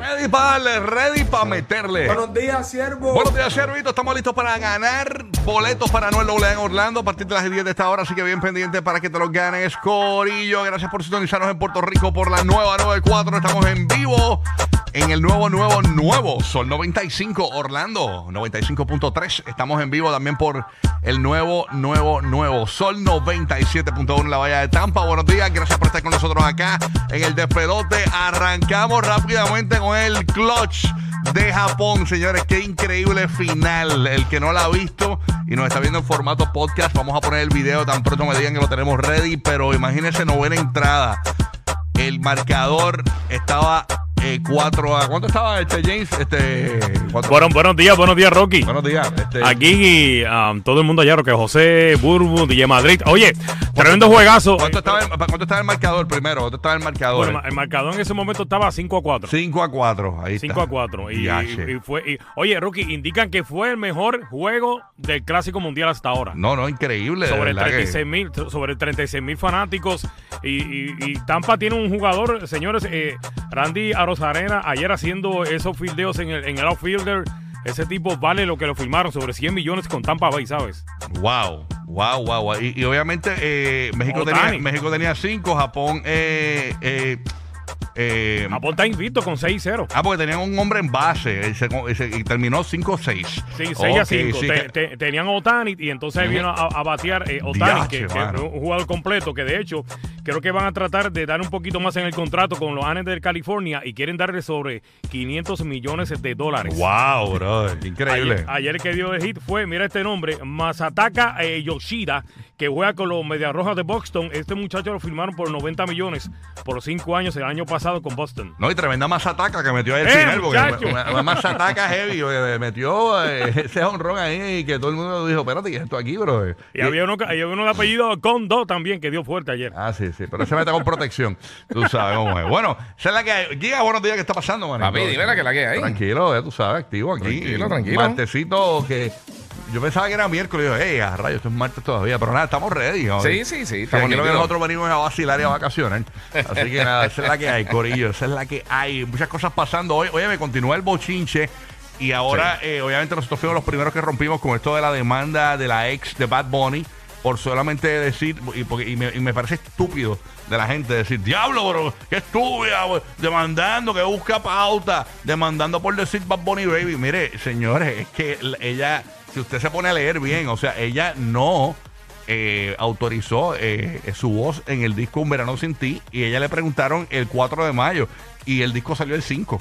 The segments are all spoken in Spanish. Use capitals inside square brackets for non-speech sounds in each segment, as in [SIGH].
Ready para darle, ready para meterle. Buenos días, siervo. Buenos días, Servito. Estamos listos para ganar boletos para Noel Doble en Orlando a partir de las 10 de esta hora. Así que bien pendiente para que te los ganes, Corillo. Gracias por sintonizarnos en Puerto Rico por la nueva 94. Estamos en vivo en el nuevo, nuevo, nuevo Sol 95 Orlando 95.3. Estamos en vivo también por el nuevo, nuevo, nuevo Sol 97.1 en la Bahía de Tampa. Buenos días. Gracias por estar con nosotros acá en el despelote. Arrancamos rápidamente con el clutch de Japón, señores. Qué increíble final. El que no la ha visto y nos está viendo en formato podcast, vamos a poner el video tan pronto me digan que lo tenemos ready. Pero imagínense, novena entrada. El marcador estaba 4 a. ¿Cuánto estaba este James? Este. Bueno, buenos días, buenos días, Rocky. Buenos días. Este, Aquí um, todo el mundo allá, que José, Burbu, DJ Madrid. Oye, tremendo juegazo. ¿Cuánto estaba, el, ¿Cuánto estaba el marcador primero? ¿Cuánto estaba el marcador? Bueno, el marcador en ese momento estaba 5 a 4. 5 a 4. Ahí 5 está. a 4. Y, Yache. y- y fue, y- oye, Rocky, indican que fue el mejor juego del Clásico Mundial hasta ahora. No, no, increíble. sobre, verdad que- 36 mil, sobre 36 mil fanáticos. Y, y- y Tampa tiene un jugador, señores, eh, Randy Arozarena, ayer haciendo esos fildeos en el, en el outfielder. Ese tipo vale lo que lo firmaron, sobre 100 millones con Tampa Bay, ¿sabes? Wow, wow, wow. wow. Y, y obviamente eh, México, Otani. tenía, México tenía 5, Japón. Eh, eh, eh, Japón está invicto con 6-0. ah, porque tenían un hombre en base y, se- y se- y terminó 5-6. Sí, 6 a Ok, 5. sí, Te- tenían Otani y entonces vino a, a batear eh, Otani, Diache, que, que es un jugador completo, que de hecho creo que van a tratar de dar un poquito más en el contrato con los Anes de California y quieren darle sobre 500 millones de dólares. Wow, bro. [LAUGHS] Increíble. Ayer, ayer el que dio el hit fue, mira este nombre, Masataka eh, Yoshida, que juega con los Medias Rojas de Boston. Este muchacho lo firmaron por 90 millones por 5 años el año pasado con Boston. No, y tremenda mazataca que metió ahí el ¡Eh, final. Porque muchacho! una, una mazataca heavy. oye, metió eh, [LAUGHS] ese honrón ahí y que todo el mundo dijo: Espérate, ¿qué es esto aquí, bro? Y había uno, que- había uno de apellido Kondo también que dio fuerte ayer. Ah, sí, sí, pero se mete con protección. Tú sabes cómo es. Bueno, esa es la que hay. Giga, buenos días, ¿qué está pasando, man? Papi, dime la que la que hay. Tranquilo, ya tú sabes, activo aquí. Tranquilo, tranquilo. Martesito que. Yo pensaba que era miércoles. y Yo, hey, a rayos, esto es martes todavía. Pero nada, estamos ready. Sí, sí, sí, estamos que nosotros venimos a vacilar y a vacacionar. Así que nada, esa es la que hay, Corillo. Esa es la que hay. Muchas cosas pasando hoy. Oye, me continúa el bochinche. Y ahora, eh, obviamente, nosotros fuimos los primeros que rompimos con esto de la demanda de la ex de Bad Bunny por solamente decir, y, porque- y me, y me parece estúpido de la gente decir, diablo, bro, que estúpida, bro, demandando, que busca pauta, demandando por decir Bad Bunny Baby. Mire, señores, es que la- ella, si usted se pone a leer bien, o sea, ella no eh, autorizó eh, su voz en el disco Un Verano Sin Ti y ella le preguntaron el 4 de mayo y el disco salió el 5.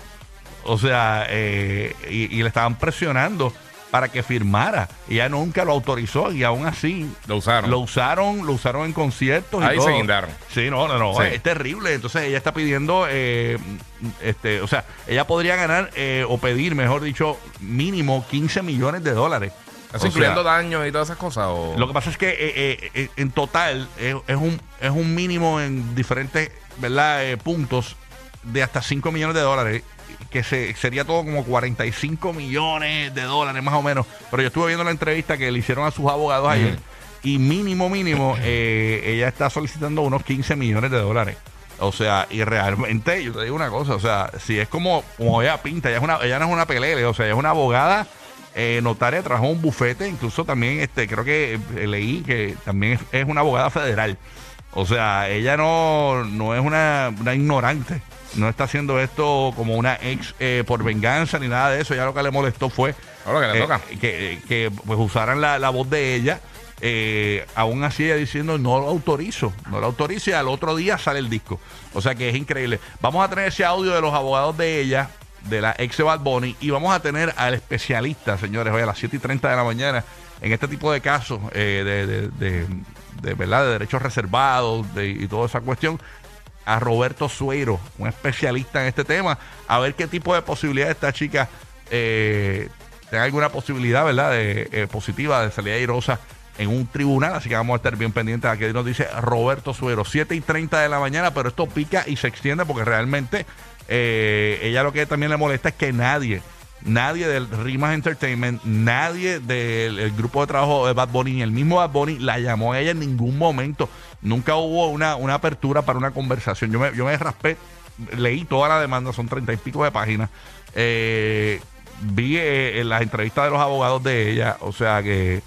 O sea, eh, y le estaban presionando para que firmara. Y ella nunca lo autorizó y aún así Lo usaron. lo usaron, lo usaron en conciertos. y Ahí todo. se guindaron. Sí, no, no, no. Sí. Es terrible. Entonces ella está pidiendo, eh, este, o sea, ella podría ganar eh, o pedir, mejor dicho, mínimo 15 millones de dólares. ¿Eso O sea, incluyendo daños y todas esas cosas? O... lo que pasa es que eh, eh, eh, en total es, es un, es un mínimo en diferentes ¿verdad? Eh, puntos de hasta 5 millones de dólares, que se, sería todo como 45 millones de dólares más o menos. Pero yo estuve viendo la entrevista que le hicieron a sus abogados ayer y mínimo, mínimo, [LAUGHS] eh, ella está solicitando unos 15 millones de dólares. O sea, y realmente, yo te digo una cosa, o sea, si es como, como ella pinta, ella, es una, ella no es una pelele, o sea, ella es una abogada eh, notaria, trabajó un bufete, incluso también, este, creo que eh, leí que también es, es una abogada federal. O sea, ella no, no es una, una ignorante, no está haciendo esto como una ex eh, por venganza ni nada de eso, ya lo que le molestó fue Ahora que le eh, toca. que, que, pues usaran la, la voz de ella. eh, aún así ella diciendo no lo autorizo, no lo autorizo y al otro día sale el disco. O sea que es increíble. Vamos a tener ese audio de los abogados de ella, de la ex Bad Bunny, y vamos a tener al especialista, señores, hoy a las 7 y 30 de la mañana, en este tipo de casos eh, de, de, de- de, ¿verdad? de derechos reservados y toda esa cuestión a Roberto Suero, un especialista en este tema, a ver qué tipo de posibilidad esta chica eh, tenga alguna posibilidad, ¿verdad?, de, eh, positiva de salir airosa en un tribunal. Así que vamos a estar bien pendientes a que nos dice Roberto Suero. 7 y 30 de la mañana, pero esto pica y se extiende porque realmente eh, ella lo que también le molesta es que nadie nadie del Rimas Entertainment, nadie del el grupo de trabajo de Bad Bunny, ni el mismo Bad Bunny la llamó a ella en ningún momento. Nunca hubo una, una apertura para una conversación. Yo me, yo me raspé, leí toda la demanda, son treinta y pico de páginas. Eh, vi eh, las entrevistas de los abogados de ella, o sea que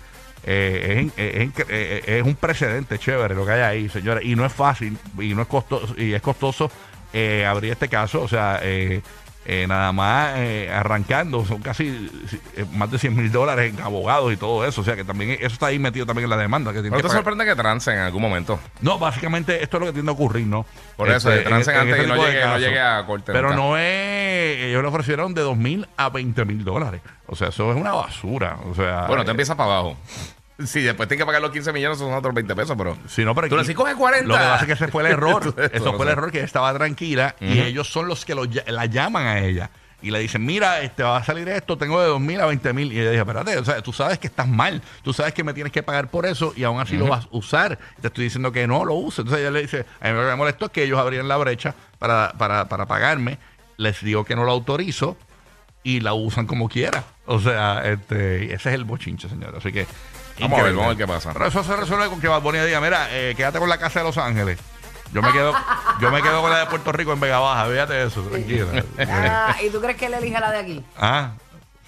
eh, es, es- es- eh, es un precedente chévere lo que hay ahí, señores, y no es fácil y no es costoso y es costoso eh, abrir este caso, o sea, eh, eh, nada más eh, arrancando, son casi eh, más de 100 mil dólares en abogados y todo eso, o sea que también eso está ahí metido también en la demanda. Que tiene ¿No que te pagar. sorprende que trancen en algún momento? No, básicamente esto es lo que tiende a ocurrir, ¿no? Por eso, Este, que trancen en- en antes ese que no llegue, no llegue a corte. Pero no es. Ellos le ofrecieron de 2 mil a 20 mil dólares. O sea, eso es una basura. O sea. Bueno, te eh, empiezas para abajo. Sí, después tienes que pagar los 15 millones, son otros 20 pesos, pero. Si no, pero Tú aquí- decís, coge 40. Lo que pasa es que ese fue el [LAUGHS] error. Eso fue el error que ella estaba tranquila y ellos son los que lo la llaman a ella. Y le dicen, mira, este va a salir esto, tengo de 2 mil a 20 mil. Y ella dice, espérate, o sea, tú sabes que estás mal, tú sabes que me tienes que pagar por eso y aún así lo vas a usar. Te estoy diciendo que no lo uses. Entonces ella le dice, a mí lo que me molestó es que ellos abrían la brecha para, para, para pagarme. Les digo que no lo autorizo y la usan como quiera. O sea, este, ese es el bochinche, señor. Así que. Vamos a ver, vamos a ver qué pasa. Pero eso se resuelve con que Bad Bunny diga, mira, eh, quédate con la casa de Los Ángeles. Yo me quedo, yo me quedo con la de Puerto Rico en Vega Baja, fíjate eso, tranquila. Ah, ¿Y tú crees que él elige la de aquí? ah,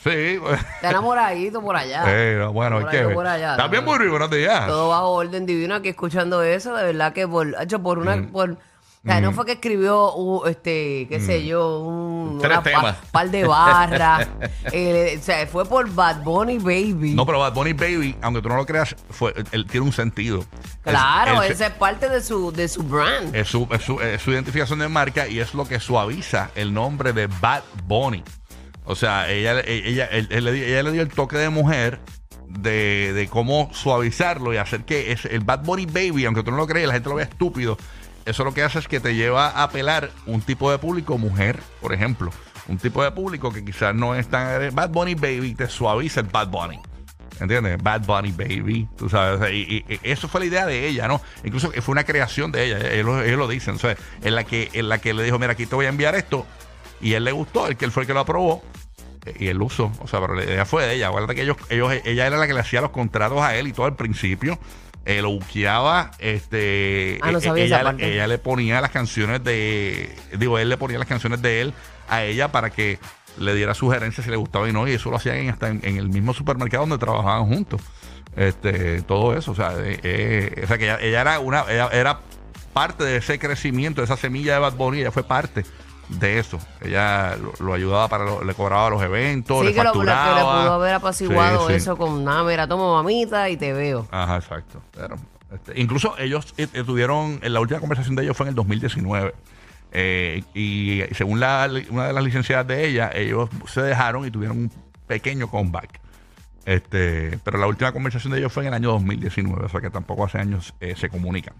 sí. pues, Está enamoradito por allá. eh, no, bueno, hay Por que por allá. También muy rico, buenos días. Todo bajo orden divino aquí escuchando eso, de verdad que por, hecho, por una, Mm. por, o sea, no fue que escribió, uh, este, qué sé yo, un Tres pa- par de barras, [LAUGHS] eh, o sea, fue por Bad Bunny Baby. No, pero Bad Bunny Baby, aunque tú no lo creas, fue, él tiene un sentido. claro, Es- esa es parte de su, de su brand. es su, es su- es su identificación de marca y es lo que suaviza el nombre de Bad Bunny. O sea, ella, ella, él- él le dio- ella le dio el toque de mujer de, de cómo suavizarlo y hacer que es el Bad Bunny Baby, aunque tú no lo creas, la gente lo vea estúpido. Eso lo que hace es que te lleva a apelar un tipo de público, mujer, por ejemplo. Un tipo de público que quizás no es tan... Bad Bunny Baby te suaviza el Bad Bunny. ¿Entiendes? Bad Bunny Baby, tú sabes. y, eso fue la idea de ella, ¿no? Incluso fue una creación de ella, ellos, lo- ellos lo dicen. En la, que, en la que le dijo, mira, aquí te voy a enviar esto. Y él le gustó, el que él fue el que lo aprobó. Y él usó. O sea, pero la idea fue de ella. Acuérdate que ellos, ellos, ella era la que le hacía los contratos a él y todo al principio. Eh, lo buqueaba, este Ah, no eh, sabía ella, esa parte. ella le ponía las canciones de digo, él le ponía las canciones de él a ella para que le diera sugerencias si le gustaba y no, y eso lo hacían hasta en, en el mismo supermercado donde trabajaban juntos. Este, todo eso, o sea, eh, eh, o sea que ella, ella era una, ella era parte de ese crecimiento, de esa semilla de Bad Bunny, ella fue parte de eso. Ella lo, lo ayudaba para, lo- le cobraba los eventos, Sí, le que, lo, lo que le facturaba. pudo haber apaciguado Sí, sí. eso con, nada, mira, toma mamita y te veo. Ajá, exacto. Pero, este, incluso ellos eh, tuvieron, en la última conversación de ellos fue en el 2019. eh, y según la, una de las licenciadas de ella, ellos se dejaron y tuvieron un pequeño comeback. Este, pero la última conversación de ellos fue en el año 2019, o sea que tampoco hace años eh, se comunican.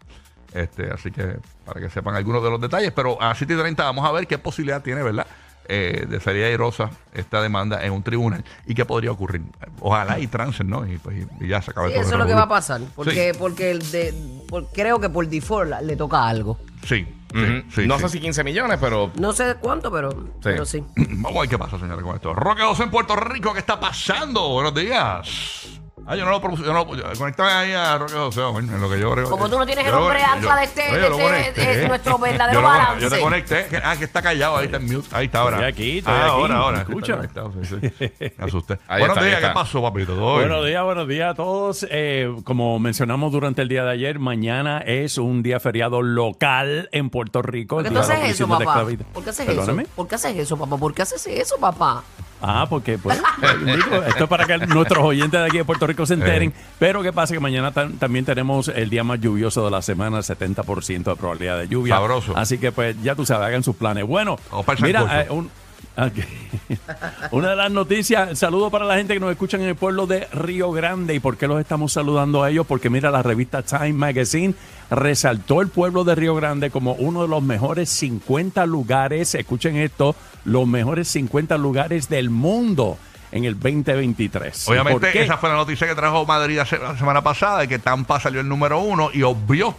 Este, así que para que sepan algunos de los detalles, pero a 7 y 30 vamos a ver qué posibilidad tiene, ¿verdad? Eh, de salir airosa esta demanda en un tribunal y qué podría ocurrir. Ojalá y trancen, ¿no? Y, pues, y ya se acaba Sí, todo eso es lo que va a pasar. Porque, porque el de, por- creo que por default le toca algo. Sí, sí, Ujú. sí, no sí. sé si 15 millones, pero. No sé cuánto, pero pero sí. Vamos a ver qué pasa, señores, con esto. Roque 2 en Puerto Rico, ¿qué está pasando? Buenos días. Ah, yo no lo propuse, yo no lo Conectame ahí a Roque José, en lo que yo creo. Como tú no tienes el Yo nombre yo- alfa de este- yo lo este- es nuestro verdadero Yo lo- balance. Yo te conecté. Ah, que está callado, ahí está en mute. Ahí está ahora. Estoy aquí, estoy ah, aquí, ahora, ahora. ¿me Está escucha? conectado, sí, sí. [LAUGHS] Me asusté. Ahí Buenos está, días, ¿qué pasó, papito? Buenos días, buenos días a todos. Eh, como mencionamos durante el día de ayer, mañana es un día feriado local en Puerto Rico. ¿Por qué tú haces eso, papá? ¿Por qué haces eso? ¿Por qué haces eso, papá? ¿Por qué haces eso, papá? Ah, porque pues, [LAUGHS] digo, esto es para que nuestros oyentes de aquí de Puerto Rico se enteren. Eh. Pero qué pasa que mañana tan- también tenemos el día más lluvioso de la semana, 70% de probabilidad de lluvia. Sabroso. Así que pues ya tú sabes, hagan sus planes. Bueno, mira, eh, un- [LAUGHS] Una de las noticias, saludo para la gente que nos escucha en el pueblo de Río Grande. ¿Y por qué los estamos saludando a ellos? Porque mira, la revista Time Magazine resaltó el pueblo de Río Grande como uno de los mejores 50 lugares, escuchen esto, los mejores 50 lugares del mundo en el 2023. ¿Y por Obviamente, esa fue la noticia que trajo Madrid la se- la semana pasada, de que Tampa salió el número uno y obvió.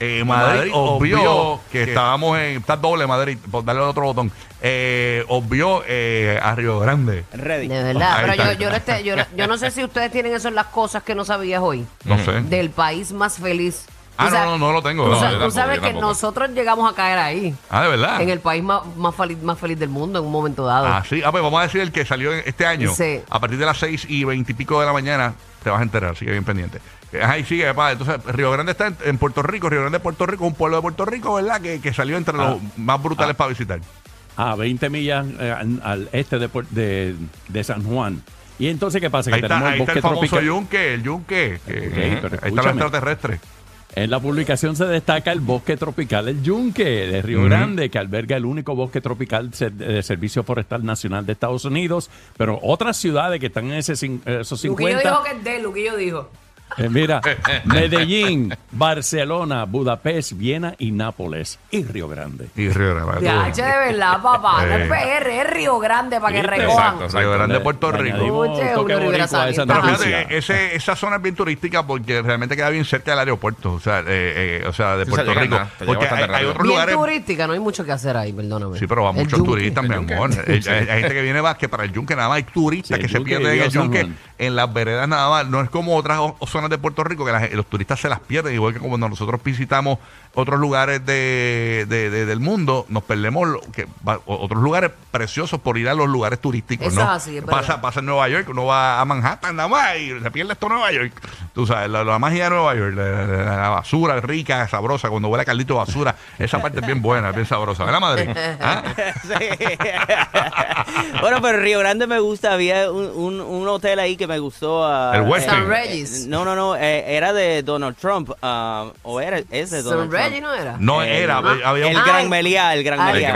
Eh, Madrid Madrid obvió obvió que que- estábamos en. Está doble Madrid, por darle otro botón. Eh, obvió eh, a Río Grande. Ready. De verdad, Ahí pero está. yo, yo, no este- yo, no- yo no sé si ustedes tienen eso en las cosas que no sabías hoy. No sé. Del país más feliz. Ah, Tú no, no, no lo tengo. Tú, No, sa- tú sabes que nosotros llegamos a caer ahí. Ah, de verdad. En el país más, más, feliz, más feliz del mundo en un momento dado. Ah, sí. Ah, pues vamos a decir el que salió en- este año. Sí. A partir de las 6 y 20 y pico de la mañana te vas a enterar, así que bien pendiente. Eh, Ahí sigue, papá. Entonces, Río Grande está en, en Puerto Rico. Río Grande, Puerto Rico, un pueblo de Puerto Rico, ¿verdad? Que, que salió entre los más brutales para visitar. a 20 millas eh, al- este de, de, de San Juan. Y entonces, ¿qué pasa? Ahí que está, tenemos ahí el está el famoso tropical. yunque, el yunque. que- Ok, ahí pero está el escúchame. extraterrestre. En la publicación se destaca el bosque tropical El Yunque de Río. Grande, que alberga el único bosque tropical de Servicio Forestal Nacional de Estados Unidos. Pero otras ciudades que están en ese, esos Luquillo 50. dijo que es de Luquillo dijo. Eh, mira, Medellín, Barcelona, Budapest, Viena y Nápoles. Y Río Grande. Y Río Grande. Ya, che, de verdad, papá. [LAUGHS] No Eh. es PR, es Río Grande para que recojan. Exacto, Río Grande, Puerto le Rico. Oye, a esa. Pero fíjate, ese, esa zona es bien turística porque realmente queda bien cerca del aeropuerto, o sea, eh, eh, o sea de Sí, Puerto se Rico. Bien lugares. turística, no hay mucho que hacer ahí, perdóname. Sí, pero va muchos turistas, mi amor. [LAUGHS] Hay, gente que viene más que para el yunque, nada más hay turistas Sí, que se pierden en el yunque, en las veredas nada más. No es como otras zonas de Puerto Rico que la gen- los turistas se las pierden, igual que cuando nosotros visitamos otros lugares de, de- de- del mundo, nos perdemos lo que, va- otros lugares preciosos por ir a los lugares turísticos. Eso ¿no? es así, es pasa, pasa en Nueva York, uno va a Manhattan nada más y se pierde esto en Nueva York. Tú sabes, la, la magia de Nueva York, la, la- la basura rica, sabrosa, cuando huele a caldito de basura, esa parte es bien buena, es bien sabrosa. ¿Verdad, Madrid? ¿Ah? [LAUGHS] bueno, pero Río Grande me gusta. Había un, un- un hotel ahí que me gustó. ah, El Westin. San Regis. No, no, no. eh, era de Donald Trump. ah, o era, es de Donald Trump. Reggie no era. No Eh, era, ah, había un- el. Gran Meliá, el Gran Meliá.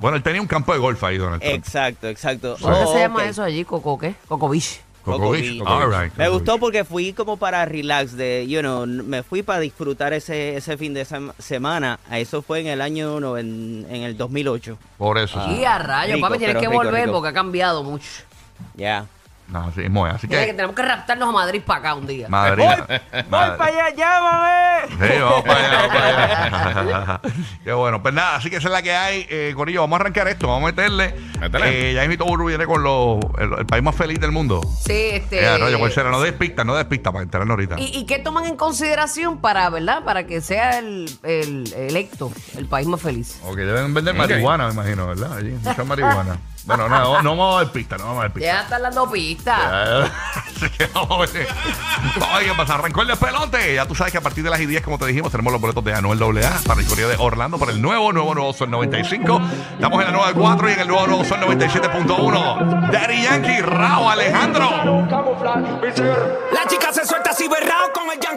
Bueno, él tenía un campo de golf ahí, Donald Trump. Exacto, exacto. ¿Cómo Oh, se llama ok. eso allí? ¿Coco qué? Coco Beach. Coco Coco Beach. Beach. All right, Me Coco gustó Beach. porque fui como para relax, de, you know, me fui para disfrutar ese, ese fin de sem- semana. Eso fue en el año, no, en, en el 2008. Por eso. sí. y a rayos, papi, tienes que rico, volver rico. porque ha cambiado mucho. Ya. No, sí, es muy- Así Mira que que, tenemos que raptarnos a Madrid para acá un día. Madrid. Madrid. allá, llámame! Sí, vamos para allá, vamos para allá. [LAUGHS] Qué bueno. Pues nada, así que esa es la que hay. Eh, Corillo, vamos a arrancar esto. Vamos a meterle. Métele. Eh, ya invito Burbu viene con los, el, el país más feliz del mundo. Sí, este. Eh, rayo, ¿cuál será? No des pista, no des pista para enterarnos ahorita. ¿Y, y qué toman en consideración para, verdad? Para que sea el, el electo, el país más feliz. Ok, deben vender marihuana, me imagino, ¿verdad? Allí, mucha marihuana. [LAUGHS] Bueno, no, no vamos a dar pista, no vamos a dar pista. Ya están dando pistas. [LAUGHS] Así que vamos a ver. Qué pasa. Arrancó el despelote. Ya tú sabes que a partir de las 10, como te dijimos, tenemos los boletos de Anuel AA para el corrido de Orlando por el nuevo, nuevo, nuevo Sol 95. Estamos en la nueva 4 y en el nuevo, nuevo Sol 97.1. Daddy Yankee, Rao, Alejandro. La chica se suelta así berrao con el yankee.